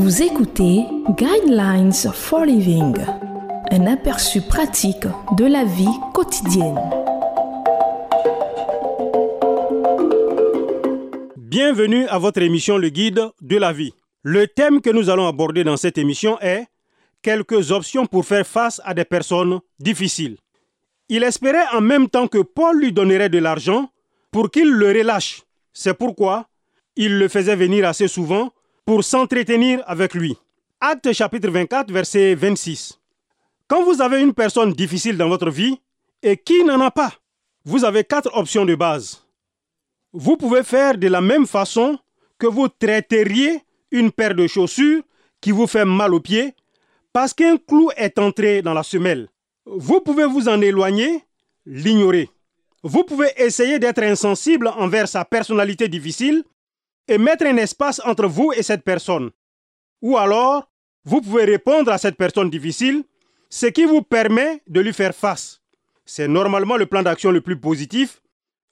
Vous écoutez Guidelines for Living, un aperçu pratique de la vie quotidienne. Bienvenue à votre émission Le Guide de la vie. Le thème que nous allons aborder dans cette émission est quelques options pour faire face à des personnes difficiles. Il espérait en même temps que Paul lui donnerait de l'argent pour qu'il le relâche. C'est pourquoi il le faisait venir assez souvent pour s'entretenir avec lui. Acte chapitre 24, verset 26. Quand vous avez une personne difficile dans votre vie, et qui n'en a pas, vous avez quatre options de base. Vous pouvez faire de la même façon que vous traiteriez une paire de chaussures qui vous fait mal aux pieds parce qu'un clou est entré dans la semelle. Vous pouvez vous en éloigner, l'ignorer. Vous pouvez essayer d'être insensible envers sa personnalité difficile et mettre un espace entre vous et cette personne. Ou alors, vous pouvez répondre à cette personne difficile, ce qui vous permet de lui faire face. C'est normalement le plan d'action le plus positif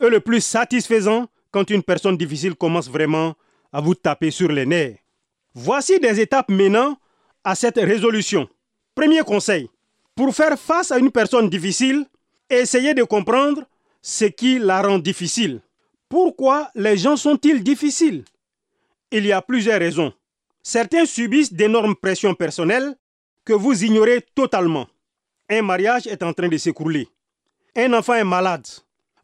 et le plus satisfaisant quand une personne difficile commence vraiment à vous taper sur les nerfs. Voici des étapes menant à cette résolution. Premier conseil, pour faire face à une personne difficile, essayez de comprendre ce qui la rend difficile. Pourquoi les gens sont-ils difficiles? Il y a plusieurs raisons. Certains subissent d'énormes pressions personnelles que vous ignorez totalement. Un mariage est en train de s'écrouler. Un enfant est malade.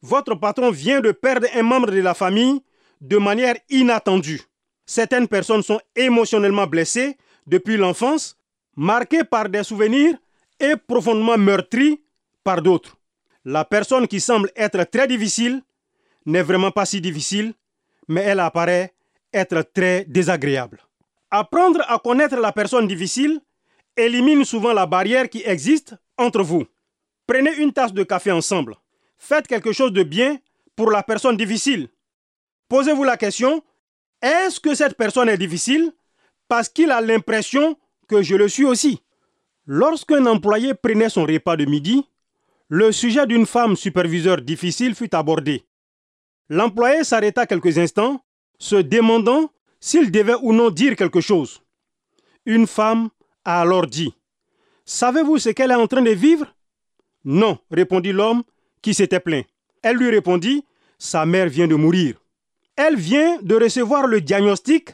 Votre patron vient de perdre un membre de la famille de manière inattendue. Certaines personnes sont émotionnellement blessées depuis l'enfance, marquées par des souvenirs et profondément meurtries par d'autres. La personne qui semble être très difficile n'est vraiment pas si difficile, mais elle apparaît être très désagréable. Apprendre à connaître la personne difficile élimine souvent la barrière qui existe entre vous. Prenez une tasse de café ensemble. Faites quelque chose de bien pour la personne difficile. Posez-vous la question, est-ce que cette personne est difficile parce qu'il a l'impression que je le suis aussi? Lorsqu'un employé prenait son repas de midi, le sujet d'une femme superviseure difficile fut abordé. L'employé s'arrêta quelques instants, se demandant s'il devait ou non dire quelque chose. Une femme a alors dit Savez-vous ce qu'elle est en train de vivre Non, répondit l'homme qui s'était plaint. Elle lui répondit Sa mère vient de mourir. Elle vient de recevoir le diagnostic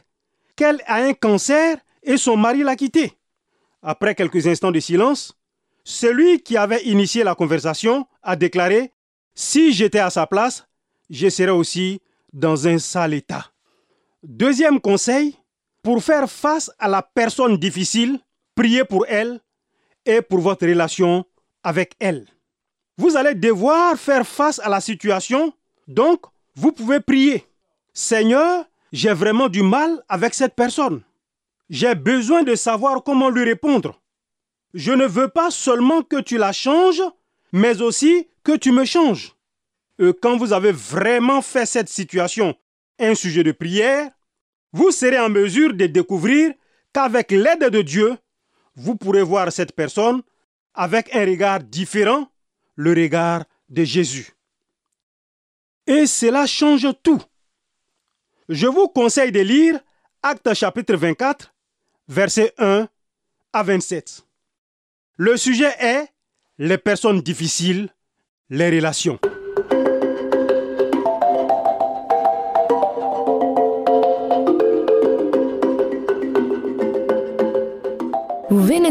qu'elle a un cancer et son mari l'a quittée. Après quelques instants de silence, celui qui avait initié la conversation a déclaré Si j'étais à sa place, je serais aussi dans un sale état. Deuxième conseil, pour faire face à la personne difficile, priez pour elle et pour votre relation avec elle. Vous allez devoir faire face à la situation, donc vous pouvez prier. Seigneur, j'ai vraiment du mal avec cette personne. J'ai besoin de savoir comment lui répondre. Je ne veux pas seulement que tu la changes, mais aussi que tu me changes. Et quand vous avez vraiment fait cette situation un sujet de prière, vous serez en mesure de découvrir qu'avec l'aide de Dieu, vous pourrez voir cette personne avec un regard différent, le regard de Jésus. Et cela change tout. Je vous conseille de lire Acte chapitre 24, versets 1 à 27. Le sujet est les personnes difficiles, les relations.